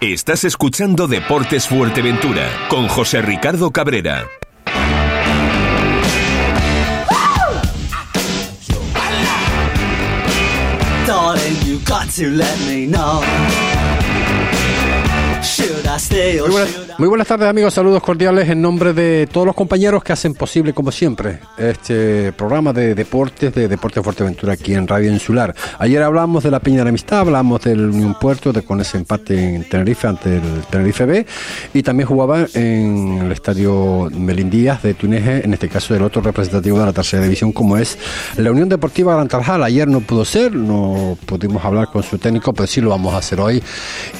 Estás escuchando Deportes Fuerteventura con José Ricardo Cabrera. Muy buenas, muy buenas tardes amigos, saludos cordiales en nombre de todos los compañeros que hacen posible como siempre este programa de deportes de Deportes Fuerteventura aquí en Radio Insular. Ayer hablamos de la Peña de la Amistad, hablamos del Unión Puerto de, con ese empate en Tenerife ante el Tenerife B y también jugaba en el estadio Melindías de Tuneje, en este caso el otro representativo de la tercera división como es la Unión Deportiva Gran Tarajal. Ayer no pudo ser, no pudimos hablar con su técnico, pero sí lo vamos a hacer hoy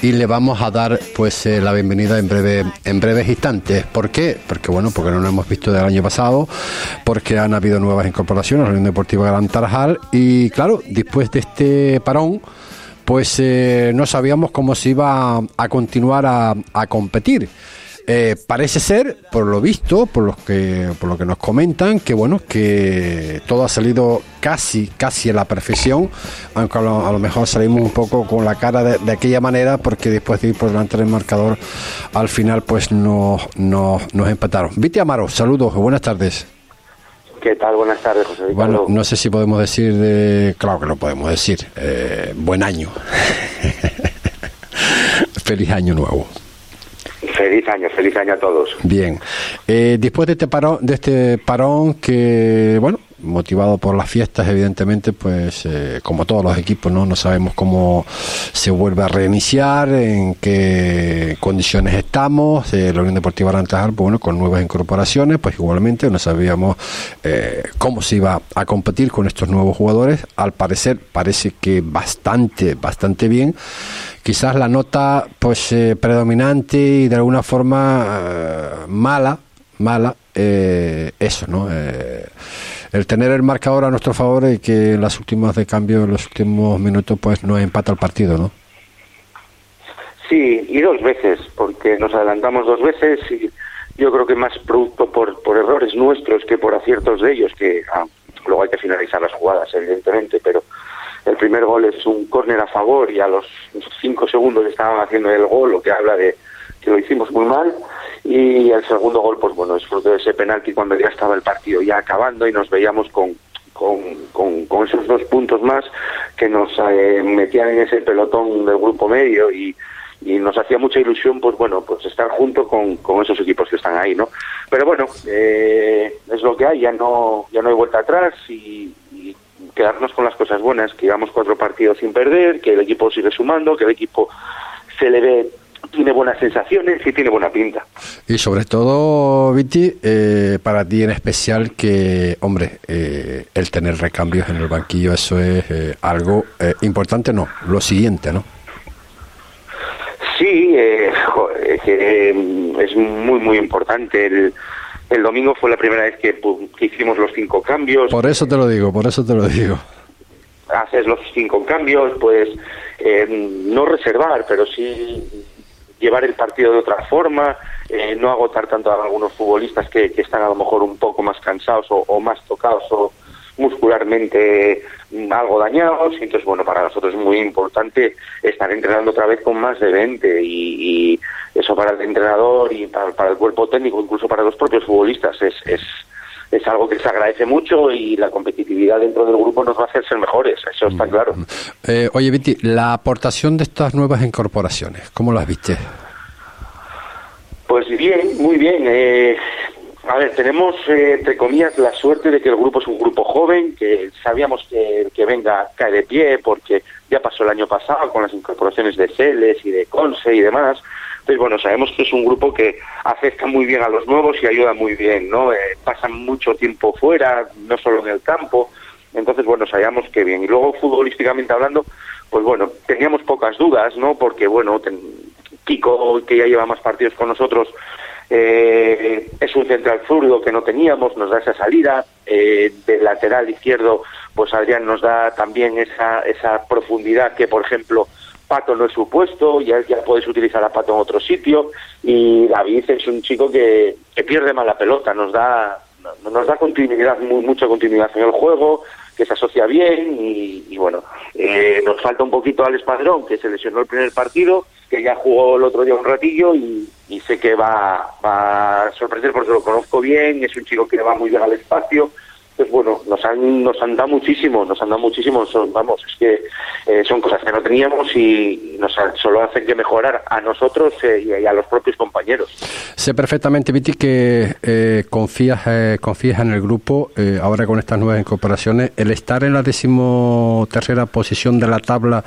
y le vamos a dar pues eh, la bienvenida en breve en breves instantes. ¿Por qué? Porque bueno, porque no lo hemos visto del año pasado, porque han habido nuevas incorporaciones a la Unión Deportiva Gran Tarajal y claro, después de este parón pues eh, no sabíamos cómo se iba a continuar a, a competir. Eh, parece ser, por lo visto, por los que, por lo que nos comentan, que bueno, que todo ha salido casi, casi a la perfección, aunque a lo, a lo mejor salimos un poco con la cara de, de aquella manera, porque después de ir por delante del marcador, al final pues nos, nos, nos empataron. Viti Amaro, saludos, buenas tardes. ¿Qué tal? Buenas tardes, José Ricardo. Bueno, no sé si podemos decir, de, claro que lo podemos decir, eh, buen año. Feliz año nuevo. Feliz año, feliz año a todos. Bien, eh, después de este parón, de este parón que, bueno, motivado por las fiestas, evidentemente, pues eh, como todos los equipos, ¿no? No sabemos cómo se vuelve a reiniciar, en qué condiciones estamos. Eh, la Unión Deportiva Arantajal, pues, bueno, con nuevas incorporaciones, pues igualmente no sabíamos eh, cómo se iba a competir con estos nuevos jugadores. Al parecer, parece que bastante, bastante bien quizás la nota pues eh, predominante y de alguna forma mala mala eso no el tener el marcador a nuestro favor y que en las últimas de cambio en los últimos minutos pues no empata el partido no Sí, y dos veces, porque nos adelantamos dos veces y yo creo que más producto por, por errores nuestros que por aciertos de ellos, que ah, luego hay que finalizar las jugadas, evidentemente, pero el primer gol es un córner a favor y a los cinco segundos estaban haciendo el gol, lo que habla de que lo hicimos muy mal. Y el segundo gol, pues bueno, es fruto de ese penalti cuando ya estaba el partido ya acabando y nos veíamos con, con, con, con esos dos puntos más que nos eh, metían en ese pelotón del grupo medio y, y nos hacía mucha ilusión, pues bueno, pues estar junto con, con esos equipos que están ahí, ¿no? Pero bueno, eh, es lo que hay, ya no, ya no hay vuelta atrás y, y quedarnos con las cosas buenas, que llevamos cuatro partidos sin perder, que el equipo sigue sumando, que el equipo se le ve, tiene buenas sensaciones y tiene buena pinta. y sobre todo Viti eh, para ti en especial que hombre eh, el tener recambios en el banquillo eso es eh, algo eh, importante no lo siguiente no Sí, eh, jo- que, eh, es muy, muy importante. El, el domingo fue la primera vez que, que hicimos los cinco cambios. por eso te lo digo por eso te lo digo haces los cinco cambios, pues eh, no reservar, pero sí llevar el partido de otra forma, eh, no agotar tanto a algunos futbolistas que, están a lo mejor un poco más cansados o, más tocados o muscularmente mm, algo dañados. Entonces, bueno, para nosotros es muy importante estar entrenando otra vez con más de 20 y, eso para el entrenador y para, el cuerpo técnico, incluso para los propios futbolistas, es, es algo que se agradece mucho y la competitividad dentro del grupo nos va a hacer ser mejores, eso está claro. Eh, oye, Viti, la aportación de estas nuevas incorporaciones, ¿cómo las viste? Pues bien, muy bien. Eh, a ver, tenemos, eh, entre comillas, la suerte de que el grupo es un grupo joven, que sabíamos que que venga cae de pie, porque ya pasó el año pasado con las incorporaciones de Celes y de Conce y demás. Entonces, bueno, sabemos que es un grupo que acepta muy bien a los nuevos y ayuda muy bien, ¿no? Eh, pasan mucho tiempo fuera, no solo en el campo. Entonces, bueno, sabíamos que bien. Y luego, futbolísticamente hablando, pues bueno, teníamos pocas dudas, ¿no? Porque, bueno, ten- Kiko, que ya lleva más partidos con nosotros, eh, es un central zurdo que no teníamos, nos da esa salida. Eh, del lateral izquierdo, pues Adrián nos da también esa, esa profundidad que, por ejemplo, Pato no es su puesto, ya, ya puedes utilizar a Pato en otro sitio. Y David es un chico que, que pierde mal la pelota, nos da, nos da continuidad, mu- mucha continuidad en el juego, que se asocia bien y, bueno, eh, nos falta un poquito al Espadrón, que se lesionó el primer partido, que ya jugó el otro día un ratillo y, y sé que va, a sorprender porque lo conozco bien, es un chico que va muy bien al espacio, pues bueno, nos han, nos han dado muchísimo, nos han dado muchísimo, son, vamos, es que eh, son cosas que no teníamos y nos ha- solo hacen que mejorar a nosotros eh, y, a los propios compañeros. Sé perfectamente, Viti, que eh, confías, eh, confías en el grupo ahora con estas nuevas incorporaciones. El estar en la decimotercera posición de la tabla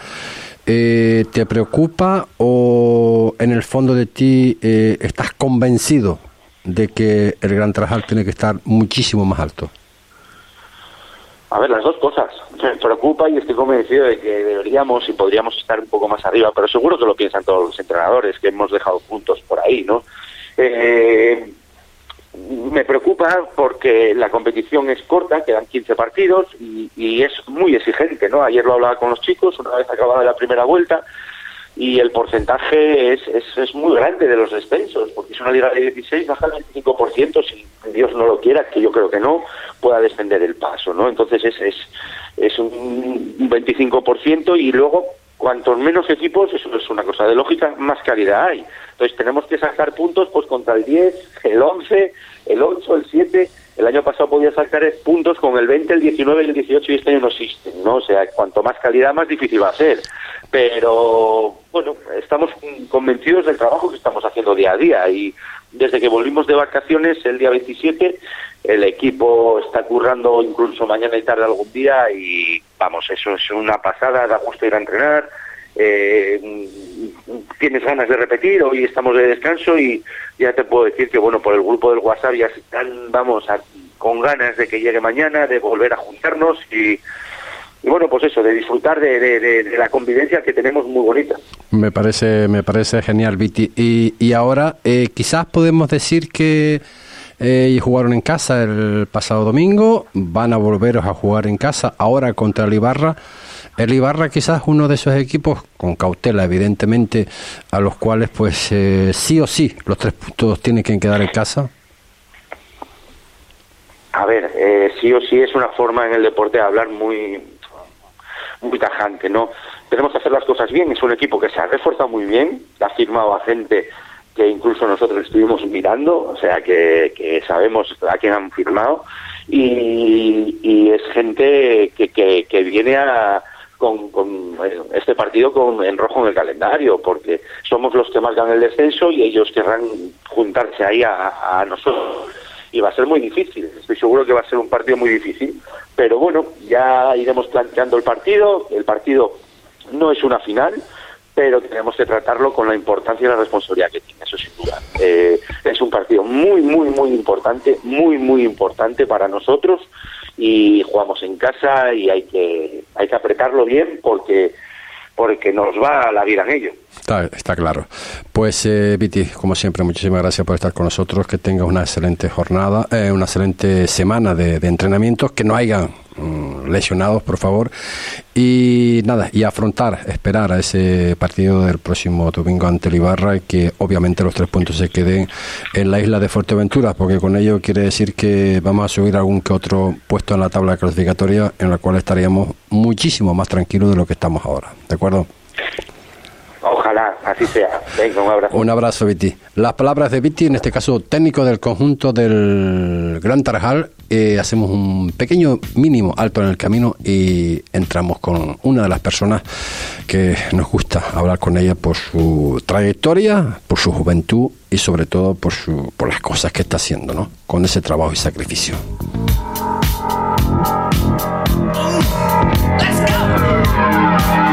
eh, te preocupa o en el fondo de ti eh, estás convencido de que el Gran Trajal tiene que estar muchísimo más alto. A ver, las dos cosas. Me preocupa y estoy convencido de que deberíamos y podríamos estar un poco más arriba, pero seguro que lo piensan todos los entrenadores, que hemos dejado puntos por ahí, ¿no? Eh, me preocupa porque la competición es corta, quedan 15 partidos y, es muy exigente, ¿no? Ayer lo hablaba con los chicos, una vez acabada la primera vuelta, y el porcentaje es, es, es muy grande de los descensos, porque es una liga de 16, baja el 25%, si Dios no lo quiera, que yo creo que no, pueda descender el paso, ¿no? Entonces es, es, es un 25% y luego cuantos menos equipos, eso es una cosa de lógica, más calidad hay. Entonces tenemos que sacar puntos pues contra el 10, el 11, el 8, el 7. El año pasado podía sacar puntos con el 20, el 19 y el 18 y este año no existen, ¿no? O sea, cuanto más calidad, más difícil va a ser. Pero, bueno, estamos convencidos del trabajo que estamos haciendo día a día y desde que volvimos de vacaciones el día 27 el equipo está currando incluso mañana y tarde algún día y vamos, eso es una pasada, da gusto ir a entrenar, eh, tienes ganas de repetir, hoy estamos de descanso y ya te puedo decir que bueno, por el grupo del WhatsApp ya están, vamos, con ganas de que llegue mañana, de volver a juntarnos y, y bueno, pues eso, de disfrutar de, de- de- de la convivencia que tenemos muy bonita. Me parece, me parece genial, Viti. Y, y ahora, eh, quizás podemos decir que eh, jugaron en casa el pasado domingo, van a volveros a jugar en casa ahora contra el Ibarra. El Ibarra quizás uno de esos equipos, con cautela evidentemente, a los cuales pues eh, sí o sí los tres puntos tienen que quedar en casa. A ver, eh, sí o sí es una forma en el deporte de hablar muy, muy tajante, ¿no? Tenemos que hacer las cosas bien, es un equipo que se ha reforzado muy bien, ha firmado a gente que incluso nosotros estuvimos mirando, o sea que, que sabemos a quién han firmado, y, es gente que, que, viene a, con, este partido con en rojo en el calendario, porque somos los que marcan el descenso y ellos querrán juntarse ahí a nosotros y va a ser muy difícil. Estoy seguro que va a ser un partido muy difícil, pero bueno, ya iremos planteando el partido. El partido no es una final, pero tenemos que tratarlo con la importancia y la responsabilidad que tiene, eso sin duda. Eh, es un partido muy, muy, muy importante, muy, muy importante para nosotros y jugamos en casa y hay que, hay que apretarlo bien porque porque nos va la vida en ello. Está, está claro. Pues, eh, Viti, como siempre, muchísimas gracias por estar con nosotros. Que tengas una excelente jornada, eh, una excelente semana de, de entrenamientos, que no haya lesionados, por favor. Y nada, y afrontar, esperar a ese partido del próximo domingo ante el Ibarra y que obviamente los tres puntos se queden en la isla de Fuerteventura, porque con ello quiere decir que vamos a subir algún que otro puesto en la tabla clasificatoria en la cual estaríamos muchísimo más tranquilos de lo que estamos ahora. ¿De acuerdo? Ojalá así sea. Venga, un abrazo. Un abrazo, Viti. Las palabras de Viti, en este caso técnico del conjunto del Gran Tarajal, eh, hacemos un pequeño mínimo alto en el camino y entramos con una de las personas que nos gusta hablar con ella por su trayectoria, por su juventud y sobre todo por, su, por las cosas que está haciendo, ¿no? Con ese trabajo y sacrificio.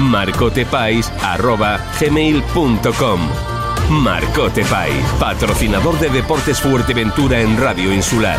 marcotepais@gmail.com. Marcote Pais, patrocinador de Deportes Fuerteventura en Radio Insular.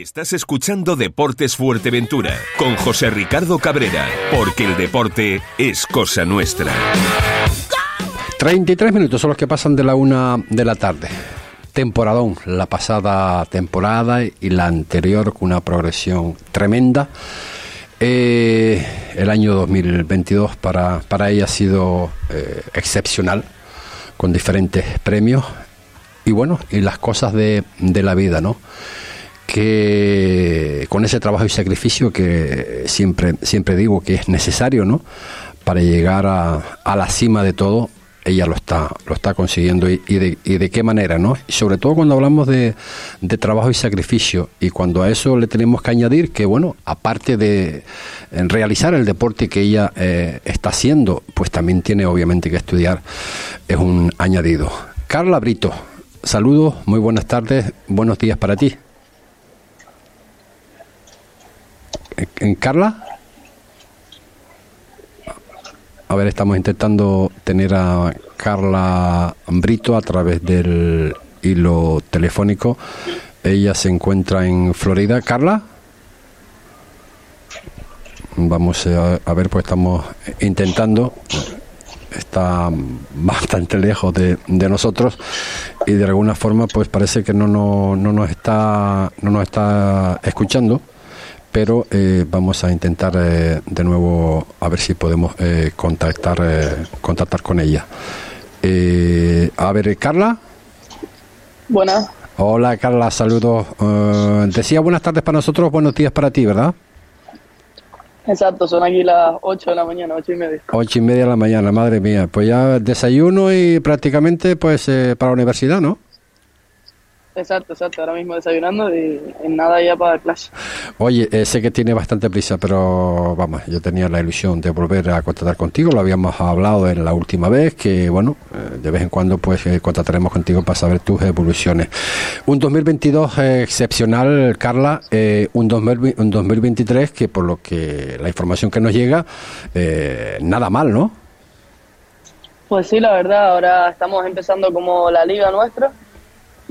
Estás escuchando Deportes Fuerteventura con José Ricardo Cabrera, porque el deporte es cosa nuestra. 33 minutos son los que pasan de la una de la tarde. Temporadón, la pasada temporada y la anterior con una progresión tremenda. Eh, el año 2022 para, para ella ha sido eh, excepcional, con diferentes premios y bueno, y las cosas de, de la vida, ¿no? Que con ese trabajo y sacrificio que siempre, siempre digo que es necesario, ¿no? Para llegar a, a la cima de todo, ella lo está, lo está consiguiendo y, de, y de qué manera, ¿no? Y sobre todo cuando hablamos de, de trabajo y sacrificio y cuando a eso le tenemos que añadir que, bueno, aparte de en realizar el deporte que ella eh, está haciendo, pues también tiene obviamente que estudiar, es un añadido. Carla Brito, saludos, muy buenas tardes, buenos días para ti. ¿En Carla? A ver, estamos intentando tener a Carla Brito a través del hilo telefónico. Ella se encuentra en Florida. ¿Carla? Vamos a, ver, pues estamos intentando. Está bastante lejos de, de nosotros y de alguna forma pues parece que no, no, no nos está no nos está escuchando pero eh, vamos a intentar eh, de nuevo a ver si podemos eh, contactar eh, contactar con ella. Eh, a ver, Carla. Buenas, Hola, Carla, saludos. Eh, decía buenas tardes para nosotros, buenos días para ti, ¿verdad? exacto, son aquí las 8 de la mañana, 8 y media. Ocho y media de la mañana, madre mía. Pues ya desayuno y prácticamente pues eh, para la universidad, ¿no? Exacto, exacto, ahora mismo desayunando y en nada ya para clase. Oye, eh, sé que tiene bastante prisa, pero vamos, yo tenía la ilusión de volver a contactar contigo, lo habíamos hablado en la última vez, que bueno, eh, de vez en cuando pues eh, contactaremos contigo para saber tus evoluciones. Un 2022 eh, excepcional, Carla, un, 2000 un 2023 que por lo que la información que nos llega, eh, nada mal, ¿no? Pues sí, la verdad, ahora estamos empezando como la liga nuestra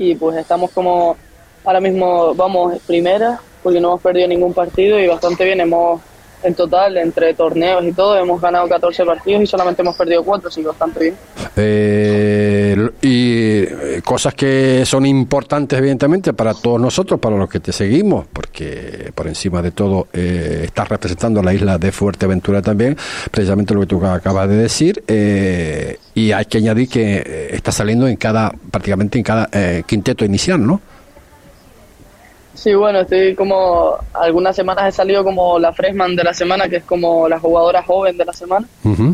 y pues estamos como, ahora mismo vamos primera porque no hemos perdido ningún partido y bastante bien, hemos en total entre torneos y todo hemos ganado 14 partidos y solamente hemos perdido 4, así que bastante bien. Eh, cosas que son importantes evidentemente para todos nosotros, para los que te seguimos, porque por encima de todo eh, estás representando a la isla de Fuerteventura también, precisamente lo que tú acabas de decir, eh, y hay que añadir que eh, está saliendo en cada, prácticamente en cada eh, quinteto inicial, ¿no? Sí, bueno, estoy como, algunas semanas he salido como la freshman de la semana, que es como la jugadora joven de la semana.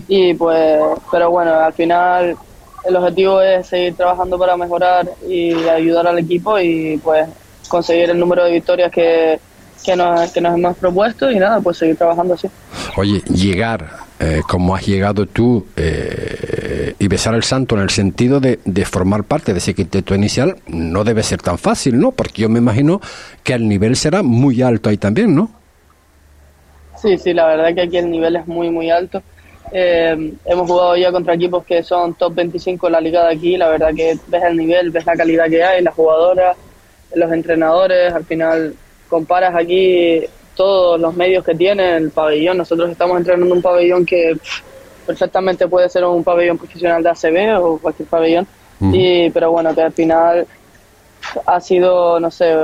Y pues, pero bueno, al final el objetivo es seguir trabajando para mejorar y ayudar al equipo y pues conseguir el número de victorias que, que, nos, que nos hemos propuesto y nada, pues seguir trabajando así. Oye, llegar eh, como has llegado tú eh, y besar el santo en el sentido de, de formar parte de ese quinteto inicial no debe ser tan fácil, ¿no? Porque yo me imagino que el nivel será muy alto ahí también, ¿no? Sí, sí, la verdad que aquí el nivel es muy, muy alto. Eh, hemos jugado ya contra equipos que son top 25 en la liga de aquí. La verdad que ves el nivel, ves la calidad que hay, las jugadoras, los entrenadores. Al final comparas aquí todos los medios que tiene el pabellón. Nosotros estamos entrenando en un pabellón que pff, perfectamente puede ser un pabellón profesional de ACB o cualquier pabellón. y, pero bueno, que al final ha sido, no sé,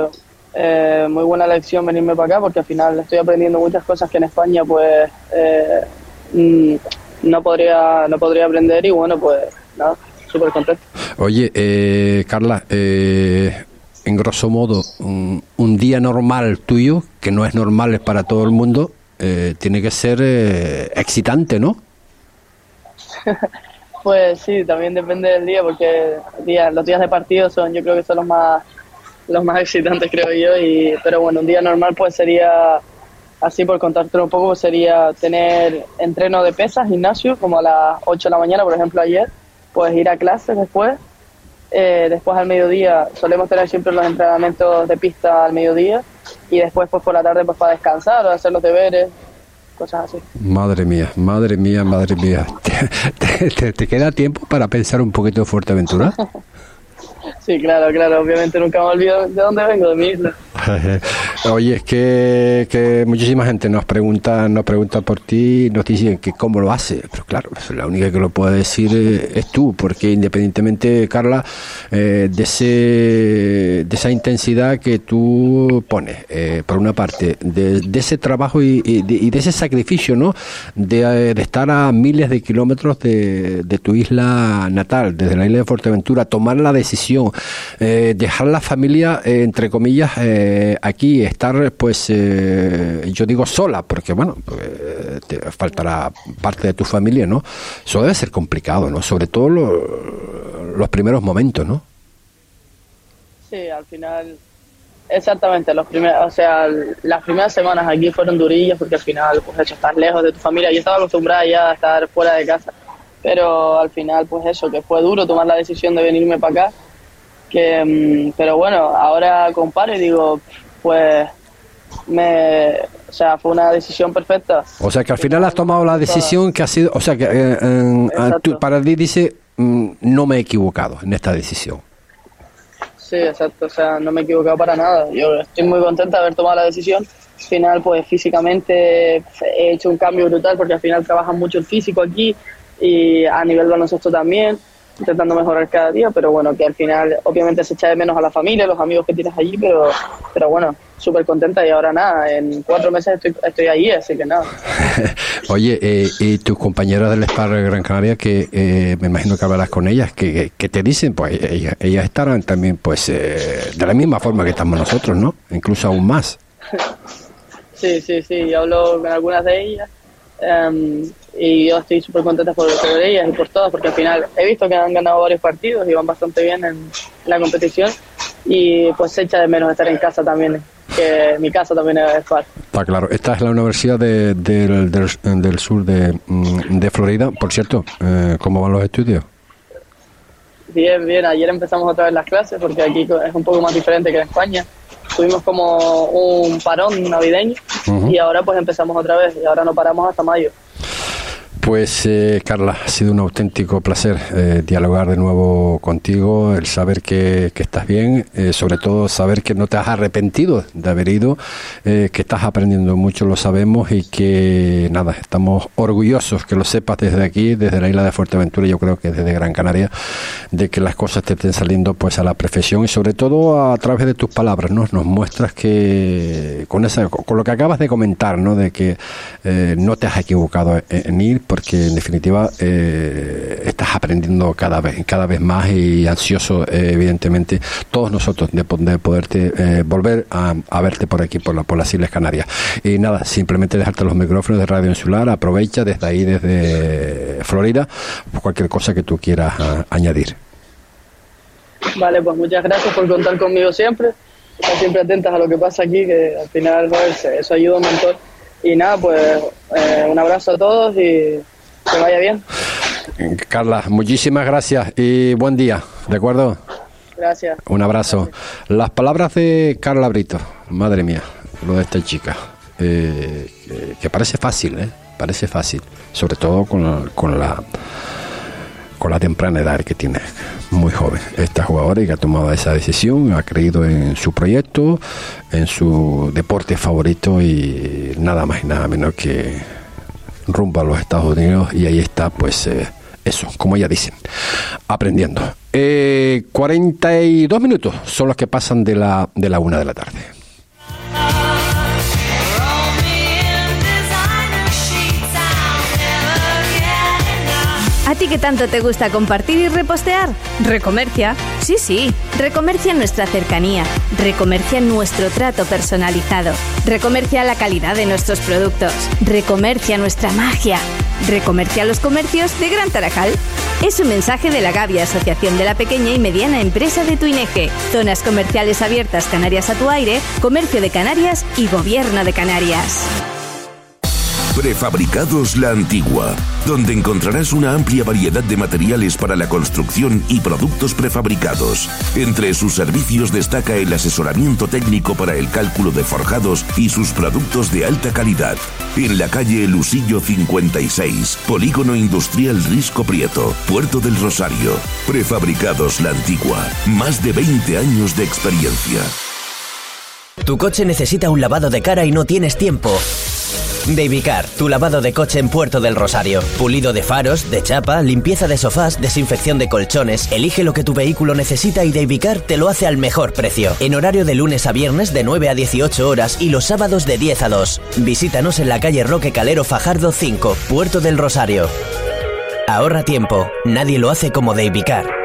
eh, muy buena lección venirme para acá porque al final estoy aprendiendo muchas cosas que en España pues eh, no podría no podría aprender y bueno pues nada súper contento Oye, eh, Carla, eh, en grosso modo, un, un día normal tuyo, que no es normal para todo el mundo, eh, tiene que ser eh, excitante, ¿no? pues sí también depende del día porque día- los días de partido son yo creo que son los más los más excitantes creo yo y pero bueno un día normal pues sería así por contarte un poco, sería tener entreno de pesas, gimnasio, como a las 8 de la mañana, por ejemplo, ayer, pues ir a clases después. Eh, después al mediodía solemos tener siempre los entrenamientos de pista al mediodía y después pues por la tarde pues para descansar o hacer los deberes, cosas así. Madre mía, madre mía, madre mía. ¿Te, te- te queda tiempo para pensar un poquito en Fuerteventura? Sí, claro, claro, obviamente nunca me olvido de dónde vengo, de mi isla. Oye, es que, muchísima gente nos pregunta, nos pregunta por ti, nos dicen que cómo lo hace, pero claro, la única que lo puede decir eh, es tú, porque independientemente, Carla, eh, de, ese, de esa intensidad que tú pones, eh, por una parte, de, de ese trabajo y, y de ese sacrificio, ¿no? De, eh, de estar a miles de kilómetros de, de tu isla natal, desde la isla de Fuerteventura, tomar la decisión, eh, dejar la familia, eh, entre comillas, eh, aquí, estar, pues, eh, yo digo sola, porque bueno, pues, te faltará parte de tu familia, ¿no? Eso debe ser complicado, ¿no? Sobre todo lo- los primeros momentos, ¿no? Sí, al final, exactamente, los primeros, o sea, las primeras semanas aquí fueron durillas porque al final, pues eso, estás lejos de tu familia. Yo estaba acostumbrada ya a estar fuera de casa, pero al final, pues eso, que fue duro tomar la decisión de venirme para acá. Que, mm, pero bueno, ahora comparo y digo, pues, me, o sea, fue una decisión perfecta. O sea que al final has tomado la decisión que ha sido, o sea que eh, en- a- tú- para ti dice, mm, no me he equivocado en esta decisión. Sí, exacto, o sea, no me he equivocado para nada. Yo estoy muy contenta de haber tomado la decisión. Al final, pues físicamente he hecho un cambio brutal porque al final trabajan mucho el físico aquí y a nivel baloncesto también, intentando mejorar cada día, pero bueno, que al final obviamente se echa de menos a la familia, los amigos que tienes allí, pero, pero bueno, súper contenta y ahora nada, en cuatro meses estoy, estoy allí, así que nada. Oye, eh, y tus compañeras del Spar Gran Canaria, que eh, me imagino que hablarás con ellas, que, que te dicen, pues ellas, ellas estarán también, pues, eh, de la misma forma que estamos nosotros, ¿no? Incluso aún más. Sí, sí, sí, yo hablo con algunas de ellas em, y yo estoy súper contenta por, por ellas y por todas, porque al final he visto que han ganado varios partidos y van bastante bien en la competición y pues se echa de menos estar en casa también, que mi casa también es FAR. Está claro. Esta es la Universidad de- del, del, del Sur de, mm, de Florida. Por cierto, eh, ¿cómo van los estudios? Bien, bien, ayer empezamos otra vez las clases porque aquí es un poco más diferente que en España. Tuvimos como un parón navideño y ahora pues empezamos otra vez y ahora no paramos hasta mayo. Pues eh, Carla, ha sido un auténtico placer eh, dialogar de nuevo contigo, el saber que, que estás bien, eh, sobre todo saber que no te has arrepentido de haber ido, eh, que estás aprendiendo mucho, lo sabemos y que nada, estamos orgullosos que lo sepas desde aquí, desde la isla de Fuerteventura, yo creo que desde Gran Canaria, de que las cosas te estén saliendo pues a la perfección y sobre todo a través de tus palabras, ¿no? Nos muestras que con esa, con lo que acabas de comentar, ¿no? De que no te has equivocado en ir porque en definitiva eh, estás aprendiendo cada vez, cada vez más y ansioso, eh, evidentemente, todos nosotros de, de poderte eh, volver a, a verte por aquí, por, la- por las Islas Canarias. Y nada, simplemente dejarte los micrófonos de Radio Insular, aprovecha desde ahí, desde Florida, cualquier cosa que tú quieras ah, añadir. Vale, pues muchas gracias por contar conmigo siempre. Estar siempre atentas a lo que pasa aquí, que al final eso ayuda un montón. Y nada, pues eh, un abrazo a todos y que vaya bien. Carla, muchísimas gracias y buen día, ¿de acuerdo? Gracias. Un abrazo. Las palabras de Carla Brito, madre mía, lo de esta chica, eh, que, que parece fácil, ¿eh? Parece fácil, sobre todo con la, con la con la temprana edad que tiene, muy joven, esta jugadora que ha tomado esa decisión, ha creído en su proyecto, en su deporte favorito y nada más y nada menos que rumbo a los Estados Unidos y ahí está pues eh, eso, como ella dicen, aprendiendo. Eh, 42 minutos son los que pasan de la, de la una de la tarde. ¿A ti que tanto te gusta compartir y repostear? Recomercia, Sí, sí, recomercia nuestra cercanía, recomercia nuestro trato personalizado, recomercia la calidad de nuestros productos, recomercia nuestra magia, recomercia los comercios de Gran Tarajal. Es un mensaje de la Gavia, Asociación de la Pequeña y Mediana Empresa de Tuineje, Zonas Comerciales Abiertas Canarias a tu aire, Comercio de Canarias y Gobierno de Canarias. Prefabricados La Antigua, donde encontrarás una amplia variedad de materiales para la construcción y productos prefabricados. Entre sus servicios destaca el asesoramiento técnico para el cálculo de forjados y sus productos de alta calidad. En la calle Lusillo 56, Polígono Industrial Risco Prieto, Puerto del Rosario. Prefabricados La Antigua, más de 20 años de experiencia. Tu coche necesita un lavado de cara y no tienes tiempo. Davicar, tu lavado de coche en Puerto del Rosario. Pulido de faros, de chapa, limpieza de sofás, desinfección de colchones. Elige lo que tu vehículo necesita y Davicar te lo hace al mejor precio. En horario de lunes a viernes de 9 a 18 horas y los sábados de 10 a 2. Visítanos en la calle Roque Calero Fajardo 5, Puerto del Rosario. Ahorra tiempo, nadie lo hace como Davicar.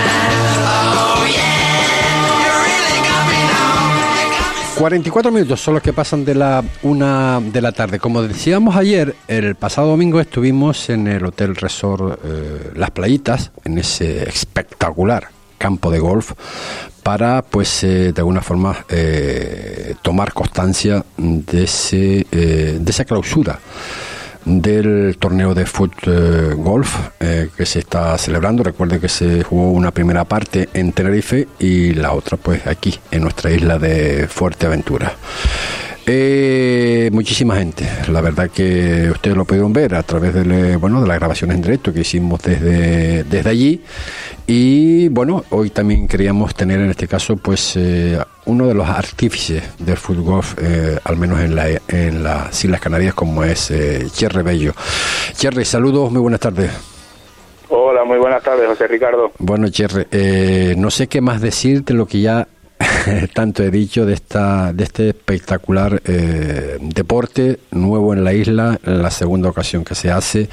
44 minutos son los que pasan de la una de la tarde. Como decíamos ayer, el pasado domingo estuvimos en el Hotel Resort eh, Las Playitas, en ese espectacular campo de golf, para, pues, eh, de alguna forma, eh, tomar constancia de, ese, de esa clausura del torneo de foot golf eh, que se está celebrando. Recuerde que se jugó una primera parte en Tenerife y la otra pues aquí en nuestra isla de Fuerteventura. Eh, muchísima gente, la verdad que ustedes lo pudieron ver a través de, bueno, de las grabaciones en directo que hicimos desde, desde allí y bueno, hoy también queríamos tener en este caso pues eh, uno de los artífices del fútbol, eh, al menos en, la, en las Islas Canarias como es eh, Cherry Bello. Cherry, saludos, muy buenas tardes. Hola, muy buenas tardes, José Ricardo. Bueno, Cherry, eh, no sé qué más decir de lo que ya tanto he dicho de esta de este espectacular eh, deporte nuevo en la isla, la segunda ocasión que se hace.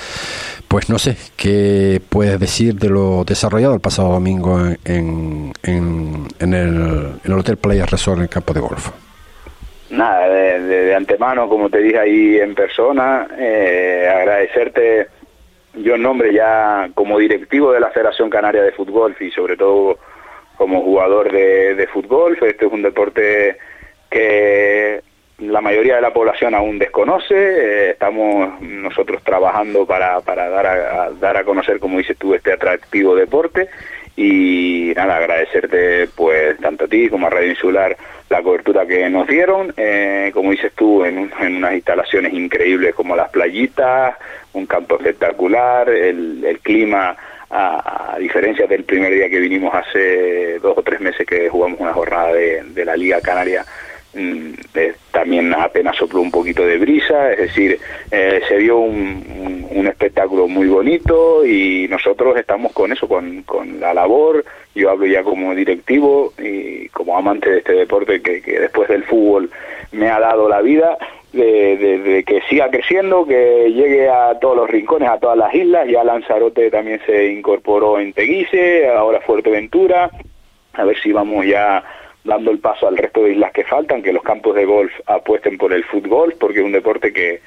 Pues no sé qué puedes decir de lo desarrollado el pasado domingo en, en, en, en el, en el Hotel Playa Resort en el campo de golf. Nada, de, de- de antemano, como te dije ahí en persona, eh, agradecerte yo en nombre ya como directivo de la Federación Canaria de Fútbol y sobre todo como jugador de, de fútbol. Este es un deporte que la mayoría de la población aún desconoce. Eh, estamos nosotros trabajando para, para dar, a, dar a conocer, como dices tú, este atractivo deporte. Y nada, agradecerte pues tanto a ti como a Radio Insular la cobertura que nos dieron, eh, como dices tú, en, en unas instalaciones increíbles como las playitas, un campo espectacular, el, el clima, a, diferencia del primer día que vinimos hace dos o tres meses que jugamos una jornada de, de la Liga Canaria, mm, eh, también apenas sopló un poquito de brisa, es decir, eh, se vio un, un- un espectáculo muy bonito y nosotros estamos con eso, con, con la labor, yo hablo ya como directivo y como amante de este deporte que, que después del fútbol me ha dado la vida, de, de- de que siga creciendo, que llegue a todos los rincones, a todas las islas, ya Lanzarote también se incorporó en Teguise, ahora Fuerteventura, a ver si vamos ya dando el paso al resto de islas que faltan, que los campos de golf apuesten por el fútbol, porque es un deporte que,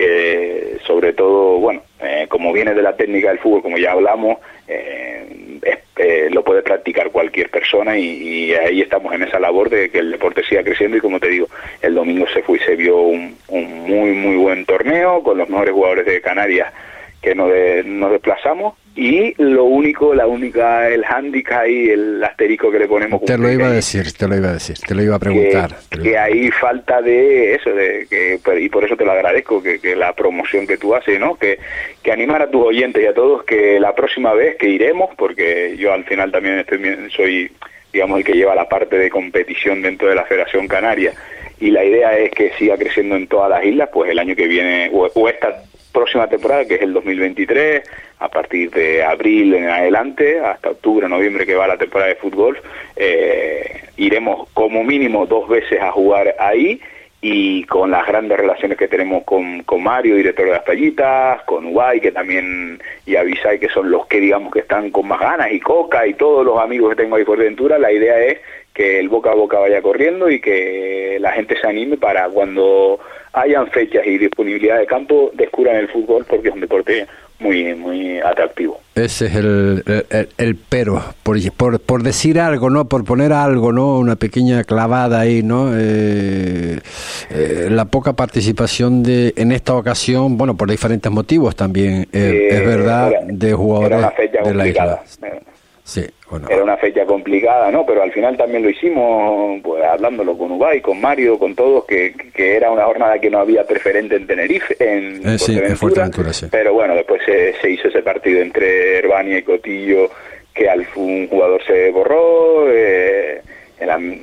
que sobre todo, bueno, eh, como viene de la técnica del fútbol, como ya hablamos, eh, eh, lo puede practicar cualquier persona y, y ahí estamos en esa labor de que el deporte siga creciendo y como te digo, el domingo se fue y se vio un, un muy, muy buen torneo con los mejores jugadores de Canarias que nos, de- nos desplazamos y lo único, la única, el handicap y el asterisco que le ponemos. Te lo iba a decir, te lo iba a decir, te lo iba a preguntar. Que, que hay falta de eso, de que, y por eso te lo agradezco, que, que, la promoción que tú haces, ¿no? Que, que animar a tus oyentes y a todos que la próxima vez que iremos, porque yo al final también estoy, soy, digamos, el que lleva la parte de competición dentro de la Federación Canaria, y la idea es que siga creciendo en todas las islas, pues el año que viene, o, o esta próxima temporada, que es el 2023, a partir de abril en adelante, hasta octubre, noviembre, que va la temporada de fútbol, eh, iremos como mínimo dos veces a jugar ahí y con las grandes relaciones que tenemos con, con Mario, director de las playitas, con Uruguay, que también, y Avisai, que son los que digamos que están con más ganas, y Coca y todos los amigos que tengo ahí por Ventura, la idea es que el boca a boca vaya corriendo y que la gente se anime para cuando hayan fechas y disponibilidad de campo, descubran el fútbol porque es un deporte muy muy atractivo. Ese es el, el, el pero, por, por, por, decir algo, ¿no? Por poner algo, ¿no? Una pequeña clavada ahí, ¿no? Eh, eh, la poca participación de en esta ocasión, bueno, por diferentes motivos también, eh, es verdad, era, de jugadores de la isla. Sí, bueno. Era una fecha complicada, ¿no? Pero al final también lo hicimos, pues hablándolo con Ubay, con Mario, con todos, que, que era una jornada que no había preferente en Tenerife, en, eh, sí, en Fuerteventura, sí. Pero bueno, después se, se, hizo ese partido entre Herbania y Cotillo, que al un jugador se borró, eh, eran,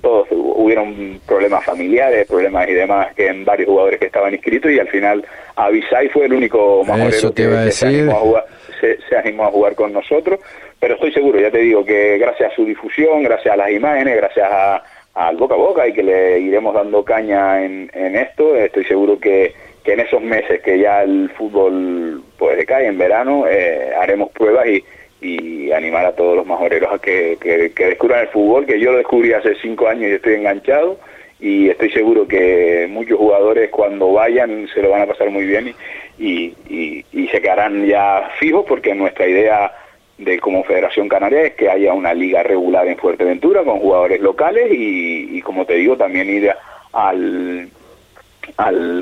todos hubieron problemas familiares, problemas y demás, que en varios jugadores que estaban inscritos, y al final Avisai fue el único majorero que, que se, animó a jugar, se, se animó a jugar con nosotros pero estoy seguro, ya te digo, que gracias a su difusión, gracias a las imágenes, gracias a, al boca a boca y que le iremos dando caña en, en esto, estoy seguro que, que, en esos meses que ya el fútbol pues decae en verano, eh, haremos pruebas y, y animar a todos los majoreros a que, que, que descubran el fútbol, que yo lo descubrí hace cinco años y estoy enganchado. Y estoy seguro que muchos jugadores cuando vayan se lo van a pasar muy bien y, y, y, y se quedarán ya fijos porque nuestra idea de como Federación Canaria es que haya una liga regular en Fuerteventura con jugadores locales y, y como te digo también ir al,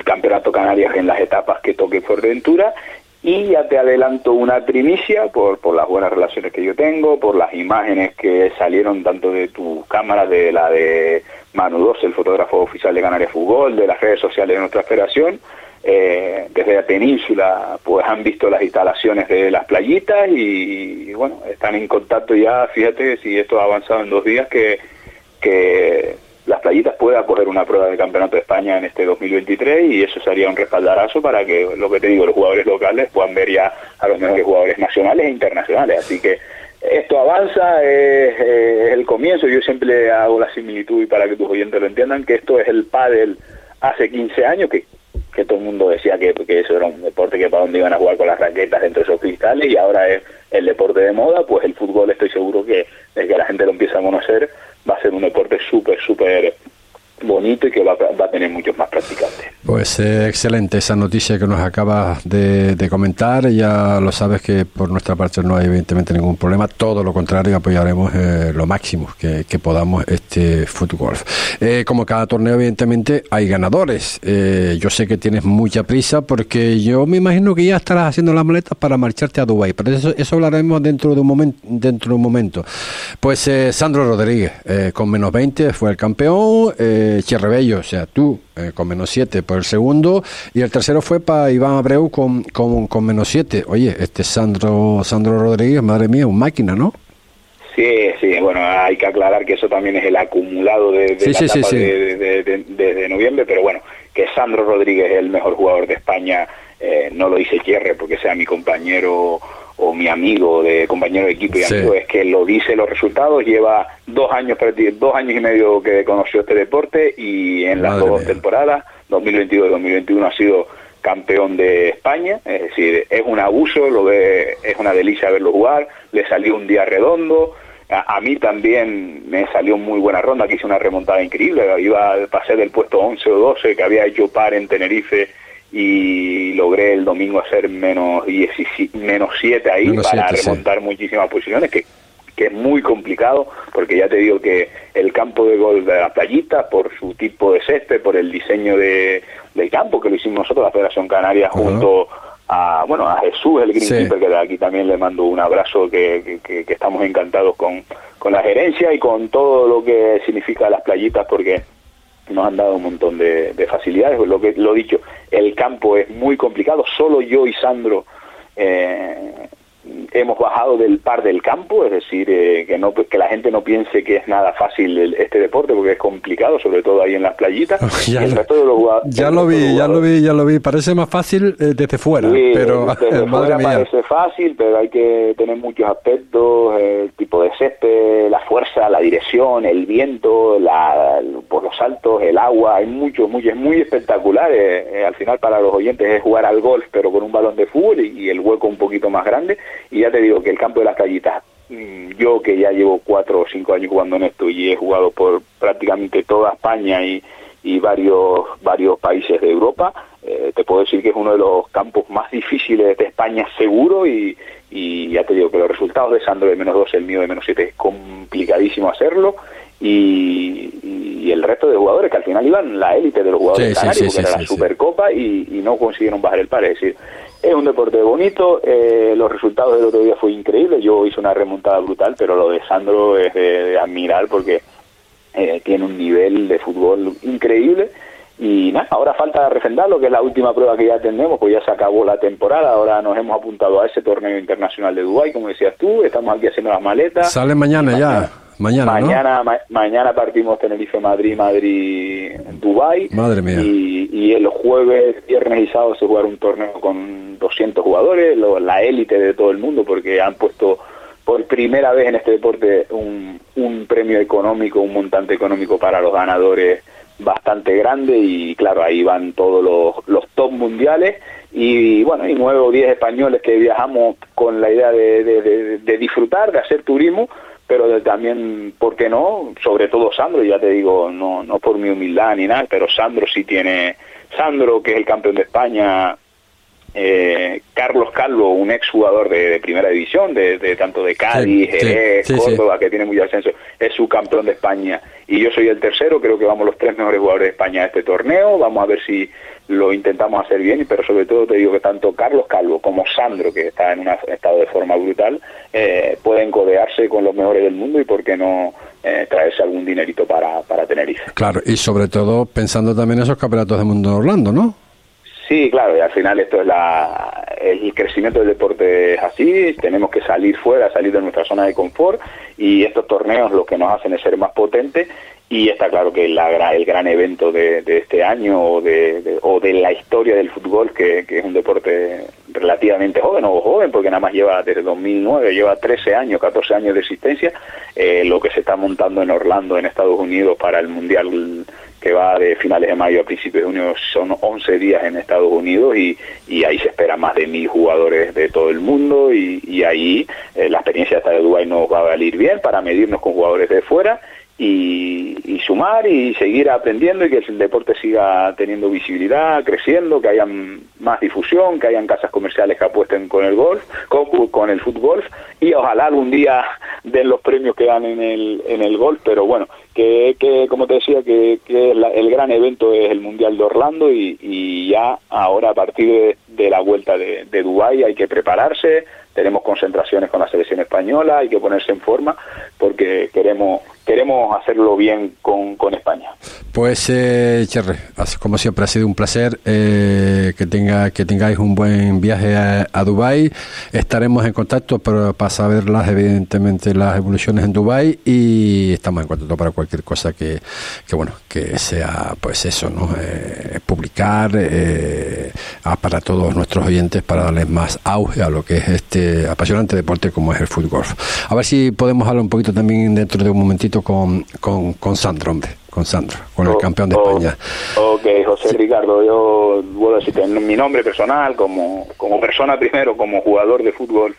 Campeonato Canarias en las etapas que toque Fuerteventura. Y ya te adelanto una primicia por, por las buenas relaciones que yo tengo, por las imágenes que salieron tanto de tu cámara, de la de Manu Dos, el fotógrafo oficial de Canarias Fútbol, de las redes sociales de nuestra federación, eh, desde la península pues han visto las instalaciones de las playitas y, bueno, están en contacto ya, fíjate si esto ha avanzado en dos días, que, que las playitas pueda coger una prueba del Campeonato de España en este 2023 y eso sería un respaldarazo para que, lo que te digo, los jugadores locales puedan ver ya a los mejores jugadores nacionales e internacionales. Así que esto avanza, es, es el comienzo, yo siempre hago la similitud y para que tus oyentes lo entiendan, que esto es el pádel hace 15 años, que que todo el mundo decía que, que, eso era un deporte que para dónde iban a jugar con las raquetas dentro de esos cristales y ahora es el deporte de moda, pues el fútbol estoy seguro que desde que la gente lo empieza a conocer va a ser un deporte súper, súper bonito y que va, va, a tener muchos más practicantes. Pues eh, excelente esa noticia que nos acabas de, comentar. Ya lo sabes que por nuestra parte no hay evidentemente ningún problema. Todo lo contrario, apoyaremos eh, lo máximo que, podamos este fútbol. Eh, como cada torneo, evidentemente hay ganadores. Eh, yo sé que tienes mucha prisa porque yo me imagino que ya estarás haciendo las maletas para marcharte a Dubái. Pero eso, eso hablaremos dentro de un momento. Dentro de un momento. Pues Sandro Rodríguez, con menos 20, fue el campeón. Cherrebello, o sea, tú eh, con menos 7 por el segundo, y el tercero fue para Iván Abreu con, con, con menos 7. Oye, este Sandro, Sandro Rodríguez, madre mía, un máquina, ¿no? Sí, sí, bueno, hay que aclarar que eso también es el acumulado de, de sí, la sí, etapa sí, de, de, de, noviembre, pero bueno, que Sandro Rodríguez es el mejor jugador de España, eh, no lo dice Thierry porque sea mi compañero o mi amigo de compañero de equipo y Sí. amigo es que lo dice los resultados lleva dos años dos años y medio que conoció este deporte y en las dos mía. temporadas 2022 y 2021 ha sido campeón de España es decir es un abuso lo ve es una delicia verlo jugar le salió un día redondo a, a mí también me salió muy buena ronda que hice una remontada increíble iba pasé del puesto 11 o 12 que había hecho par en Tenerife y logré el domingo hacer menos 17, menos 7 ahí Menos para siete, sí. remontar muchísimas posiciones que que es muy complicado porque ya te digo que el campo de gol de la playita por su tipo de césped por el diseño de, del campo que lo hicimos nosotros la Federación Canaria junto a, bueno, a Jesús, el Sí. greenkeeper, que de aquí también le mando un abrazo, que, que- que- que estamos encantados con, con la gerencia y con todo lo que significa las playitas, porque nos han dado un montón de, de facilidades. Lo que lo dicho, el campo es muy complicado. Solo yo y Sandro eh, hemos bajado del par del campo, es decir, eh, que no que la gente no piense que es nada fácil el- este deporte, porque es complicado, sobre todo ahí en las playitas. Ya el lo- resto de los jugadores- Ya lo vi, ya lo vi, ya lo vi. Parece más fácil eh, desde fuera, Sí, pero desde madre fuera mía. parece fácil, pero hay que tener muchos aspectos, el tipo de césped, la fuerza, la dirección, el viento, la, por los saltos, el agua, hay mucho, mucho, es muy espectacular. eh, eh, al final para los oyentes es jugar al golf, pero con un balón de fútbol y, y el hueco un poquito más grande. Y ya te digo que el campo de las callitas, mm, yo que ya llevo cuatro o cinco años jugando en esto y he jugado por prácticamente toda España y, y varios varios países de Europa, eh, te puedo decir que es uno de los campos más difíciles de España seguro y, y ya te digo que los resultados de Sandro de menos 2, el mío de menos 7 es complicadísimo hacerlo y, y el resto de jugadores que al final iban la élite de los jugadores Sí, canarios sí, porque era la. Supercopa y, y no consiguieron bajar el par, es decir, es un deporte bonito, eh, los resultados del otro día fue increíble, yo hice una remontada brutal, pero lo de Sandro es de, de admirar porque eh, tiene un nivel de fútbol increíble. Y nada, ahora falta refrendarlo, que es la última prueba que ya tenemos, pues ya se acabó la temporada, ahora nos hemos apuntado a ese torneo internacional de Dubái, como decías tú, estamos aquí haciendo las maletas. Sale mañana ya, mañana, ¿no? Mañana, ma- mañana partimos Tenerife, Madrid, Madrid, Dubai Madre mía. y, y el jueves, viernes y sábado se jugará un torneo con 200 jugadores, lo- la élite de todo el mundo, porque han puesto por primera vez en este deporte un, un premio económico, un montante económico para los ganadores bastante grande y claro, ahí van todos los, los top mundiales y bueno, y nueve o diez españoles que viajamos con la idea de, de- de- de disfrutar, de hacer turismo, pero también, ¿por qué no? Sobre todo Sandro, ya te digo, no, no por mi humildad ni nada, pero Sandro sí tiene, Sandro que es el campeón de España, eh, Carlos Calvo, un exjugador de, de primera división, de, de tanto de Cádiz, Sí, Jerez, sí, sí. Córdoba, que tiene mucho ascenso, es su campeón de España. Y yo soy el tercero, creo que vamos los tres mejores jugadores de España a este torneo, vamos a ver si lo intentamos hacer bien, pero sobre todo te digo que tanto Carlos Calvo como Sandro, que está en un estado de forma brutal, eh, pueden codearse con los mejores del mundo y por qué no eh, traerse algún dinerito para, para Tenerife. Claro, y sobre todo pensando también en esos campeonatos de mundo de Orlando, ¿no? Sí, claro, y al final esto es la, el crecimiento del deporte es así, tenemos que salir fuera, salir de nuestra zona de confort y estos torneos lo que nos hacen es ser más potentes y está claro que la, el gran evento de, de este año o de, de- o de la historia del fútbol, que, que es un deporte relativamente joven o joven, porque nada más lleva desde 2009, lleva 13 años, 14 años de existencia, eh, lo que se está montando en Orlando, en Estados Unidos, para el Mundial que va de finales de mayo a principios de junio, son 11 días en Estados Unidos y, y ahí se espera más de mil jugadores de todo el mundo y, y ahí eh, la experiencia hasta de Dubái nos va a valer bien para medirnos con jugadores de fuera y, y sumar y seguir aprendiendo y que el deporte siga teniendo visibilidad, creciendo, que haya más difusión, que hayan casas comerciales que apuesten con el golf, con, con el fútbol y ojalá algún día den los premios que dan en el, en el golf, pero bueno, que, que como te decía, que, que la- el gran evento es el Mundial de Orlando y, y ya ahora a partir de, de la vuelta de, de Dubái hay que prepararse, tenemos concentraciones con la selección española, hay que ponerse en forma porque queremos queremos hacerlo bien con, con España. Pues, eh, Cherry, as- como siempre ha sido un placer eh, que tenga que tengáis un buen viaje a, a Dubai. Estaremos en contacto para, para saber las, evidentemente las evoluciones en Dubai y estamos en contacto para cualquier cosa que, que bueno que sea pues eso, ¿no? Eh, publicar eh, para todos nuestros oyentes para darles más auge a lo que es este apasionante deporte como es el fútbol. A ver si podemos hablar un poquito también dentro de un momentito con, con, con Sandro, hombre, con Sandro, con el campeón de España. Ok, José Ricardo, yo vuelvo a decirte en mi nombre personal, como, como persona primero, como jugador de fútbol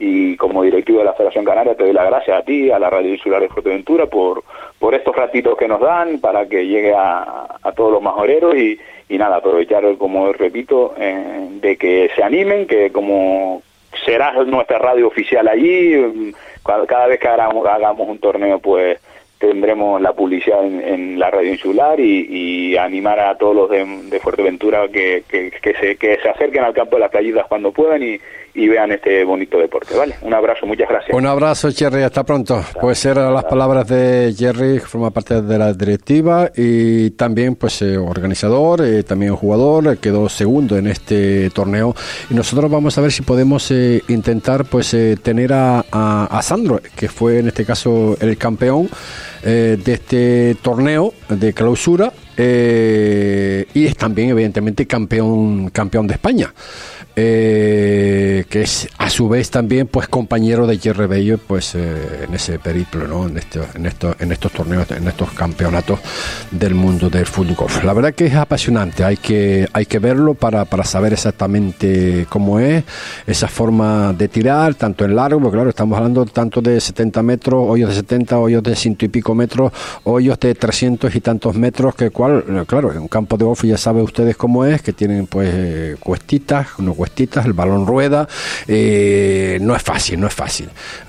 y como directivo de la Federación Canaria, te doy las gracias a ti, a la Radio Insular de Fuerteventura, por, por estos ratitos que nos dan para que llegue a, a todos los majoreros y, y nada, aprovechar, como repito, eh, de que se animen, que como será nuestra radio oficial allí, mm, cada, vez que hagamos, hagamos un torneo, pues tendremos la publicidad en, la radio insular y, animar a todos los de, Fuerteventura que, que, se, que se acerquen al campo de las playitas cuando puedan y, y vean este bonito deporte, ¿vale? Un abrazo, muchas gracias. Un abrazo, Jerry, hasta pronto. Pues eran las palabras de Jerry, que forma parte de la directiva y también, pues, eh, organizador, eh, también jugador, eh, quedó segundo en este torneo. Y nosotros vamos a ver si podemos intentar, pues, tener a, a, Sandro, que fue en este caso el campeón de este torneo de clausura y es también, evidentemente, campeón, campeón de España eh, que es a su vez también pues compañero de Jerry Bello pues eh, en ese periplo ¿no? en, este, en, estos, en estos torneos en estos campeonatos del mundo del fútbol la verdad que es apasionante hay que hay que verlo para, para saber exactamente cómo es esa forma de tirar tanto en largo porque claro estamos hablando tanto de 70 metros hoyos de 70 hoyos de ciento y pico metros hoyos de 300 y tantos metros que cual claro en un campo de golf ya sabe ustedes cómo es que tienen pues eh, cuestitas el balón rueda, eh, no es fácil, no es fácil.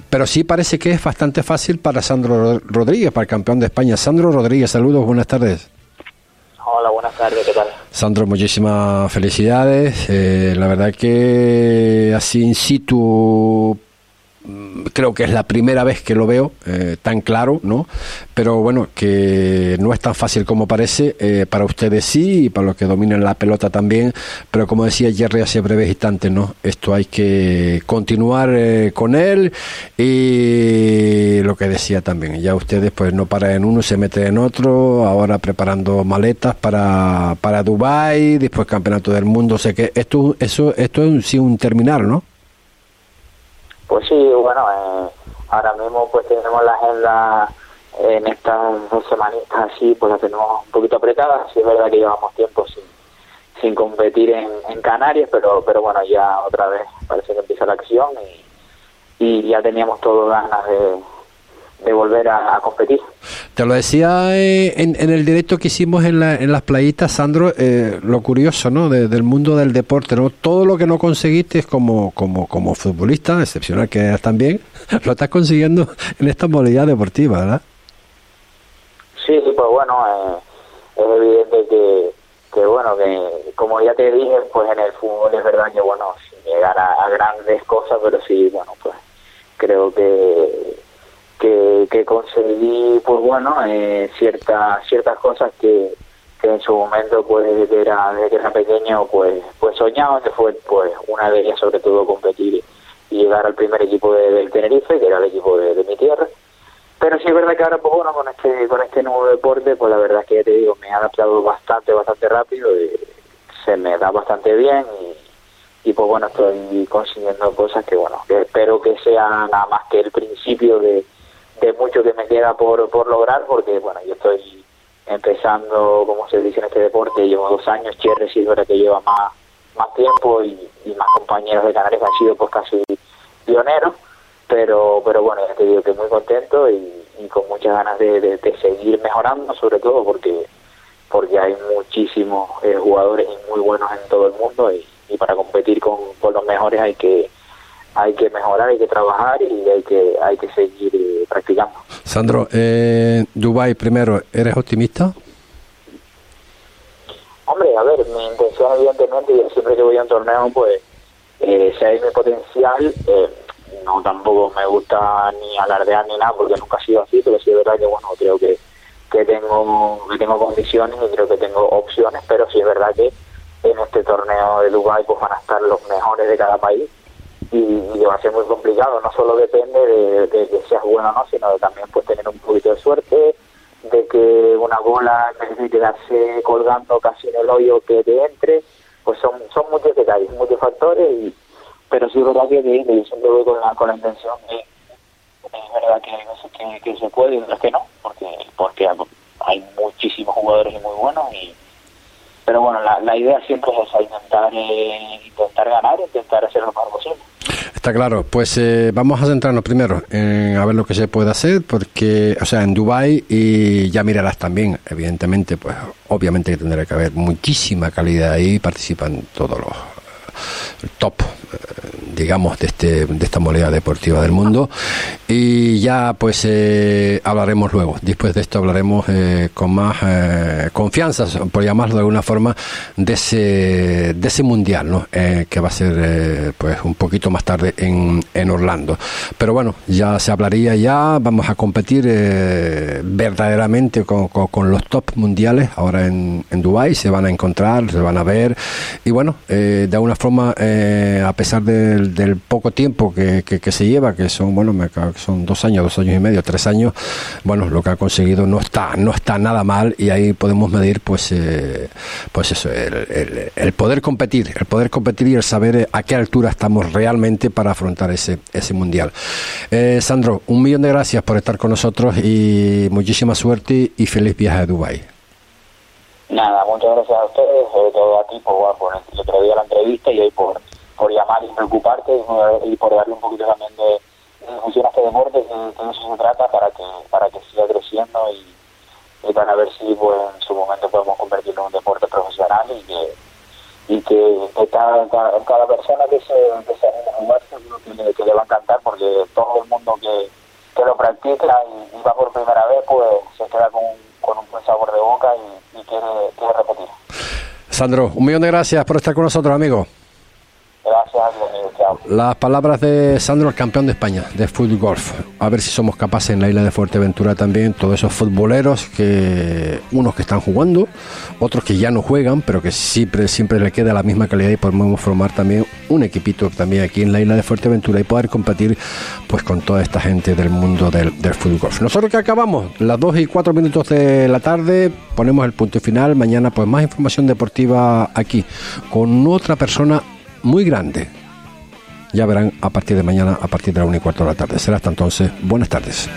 Pero sí parece que es bastante fácil para Sandro Rodríguez, para el campeón de España. Sandro Rodríguez, saludos, buenas tardes. Hola, buenas tardes, ¿qué tal? Sandro, muchísimas felicidades. Eh, la verdad que así in situ creo que es la primera vez que lo veo eh, tan claro, ¿no? Pero bueno, que no es tan fácil como parece, eh, para ustedes sí y para los que dominen la pelota también, pero como decía Jerry hace breves instantes, ¿no? Esto hay que continuar eh, con él y lo que decía también, ya ustedes pues no paran en uno, se meten en otro, ahora preparando maletas para, para Dubai, después Campeonato del Mundo, sé que esto, eso, esto es sí un terminal, ¿no? Pues sí, bueno, eh, ahora mismo pues tenemos la agenda en estas dos semanitas así, pues la tenemos un poquito apretada, sí es verdad que llevamos tiempo sin, sin competir en, Canarias, pero pero bueno, ya otra vez parece que empieza la acción y, ya teníamos todas ganas de, de volver a, competir. Te lo decía eh, en, el directo que hicimos en, la, en las playitas, Sandro, eh, lo curioso ¿no? del mundo del deporte, ¿no? todo lo que no conseguiste como, como, como futbolista, excepcional que eras también, lo estás consiguiendo en esta modalidad deportiva, ¿verdad? Sí, pues bueno, eh, es evidente que, que, bueno, que como ya te dije, pues en el fútbol es verdad que, bueno, llegar a grandes cosas, pero sí, bueno, pues creo que que, que conseguí, pues bueno, eh, ciertas ciertas cosas que, que en su momento, pues desde era, desde que era pequeño, pues pues soñaba, que fue pues una de ellas sobre todo competir y llegar al primer equipo del Tenerife, que era el equipo de, mi tierra. Pero sí es verdad que ahora, pues bueno, con este, con este nuevo deporte, pues la verdad es que ya te digo, me he adaptado bastante, bastante rápido, y se me da bastante bien y, pues bueno, estoy consiguiendo cosas que bueno, espero que sea nada más que el principio de, de mucho que me queda por, por lograr, porque bueno, yo estoy empezando, como se dice en este deporte, llevo dos años, Cherry es que lleva más, más tiempo y, más compañeros de Canarias han sido pues casi pioneros, pero pero bueno, ya te digo que muy contento y, con muchas ganas de, de, seguir mejorando, sobre todo porque porque hay muchísimos eh, jugadores muy buenos en todo el mundo y, y para competir con, con los mejores hay que hay que mejorar, hay que trabajar y hay que hay que seguir eh, practicando. Sandro, eh, Dubai primero, ¿eres optimista? Hombre, a ver, mi intención evidentemente, siempre que voy a un torneo, pues, eh, si hay mi potencial, eh, no tampoco me gusta ni alardear ni nada, porque nunca ha sido así, pero sí es verdad que, bueno, creo que, que tengo que tengo condiciones y creo que tengo opciones, pero sí es verdad que en este torneo de Dubai pues van a estar los mejores de cada país y, va a ser muy complicado. No solo depende de, que seas bueno o no, sino de también pues tener un poquito de suerte, de que una bola necesite quedarse colgando casi en el hoyo que te entre, pues son, son muchos detalles, muchos factores, y, pero sí es verdad que, yo siempre voy con la, con la intención de, es verdad que hay veces que, que se puede y otras que no, porque, porque hay muchísimos jugadores y muy buenos y pero bueno, la, idea siempre es intentar, eh, intentar ganar, intentar hacer lo mejor posible. Está claro, pues eh, vamos a centrarnos primero en a ver lo que se puede hacer, porque, o sea, en Dubai y ya mirarás también, evidentemente, pues obviamente que tendrá que haber muchísima calidad ahí, participan todos los top digamos, de, este, de esta modalidad deportiva del mundo. Y ya, pues, eh, hablaremos luego. Después de esto hablaremos eh, con más eh, confianza, por llamarlo de alguna forma, de ese, de ese mundial, ¿no? Que va a ser, pues, un poquito más tarde en, en Orlando. Pero bueno, ya se hablaría ya, vamos a competir verdaderamente con, con- los top mundiales ahora en, en Dubái, se van a encontrar, se van a ver y bueno, de alguna forma, a pesar del, del poco tiempo que, que- se lleva, que son, bueno, me son dos años, dos años y medio, tres años, bueno, lo que ha conseguido no está, no está nada mal y ahí podemos medir pues, eh, pues eso, el, el- el poder competir, el poder competir y el saber eh, a qué altura estamos realmente para afrontar ese, ese mundial. Eh, Sandro, un millón de gracias por estar con nosotros y muchísima suerte y feliz viaje a Dubái. Nada, muchas gracias a ustedes, sobre todo a ti por, por el otro día la entrevista y hoy por, por llamar y preocuparte y, y por darle un poquito también de, de difusión a este deporte, que, de eso se trata para que para que siga creciendo y, para ver si pues, en su momento podemos convertirlo en un deporte profesional y que y que, cada, cada, persona que se, que se anime a jugar seguro que le, que le va a encantar porque todo el mundo que, que lo practica y, y va por primera vez pues se queda con, con un buen sabor de boca y, y quiere, quiere repetir. Sandro, un millón de gracias por estar con nosotros, amigo. Las palabras de Sandro, el campeón de España de fútbol golf. A ver si somos capaces en la isla de Fuerteventura también, todos esos futboleros que unos que están jugando, otros que ya no juegan, pero que siempre siempre le queda la misma calidad y podemos formar también un equipito también aquí en la isla de Fuerteventura y poder competir pues con toda esta gente del mundo del, del fútbol golf. Nosotros que acabamos las 2 y 4 minutos de la tarde, ponemos el punto final. Mañana pues más información deportiva aquí con otra persona muy grande. Ya verán a partir de mañana, a partir de la 1 y cuarto de la tarde. Será hasta entonces. Buenas tardes.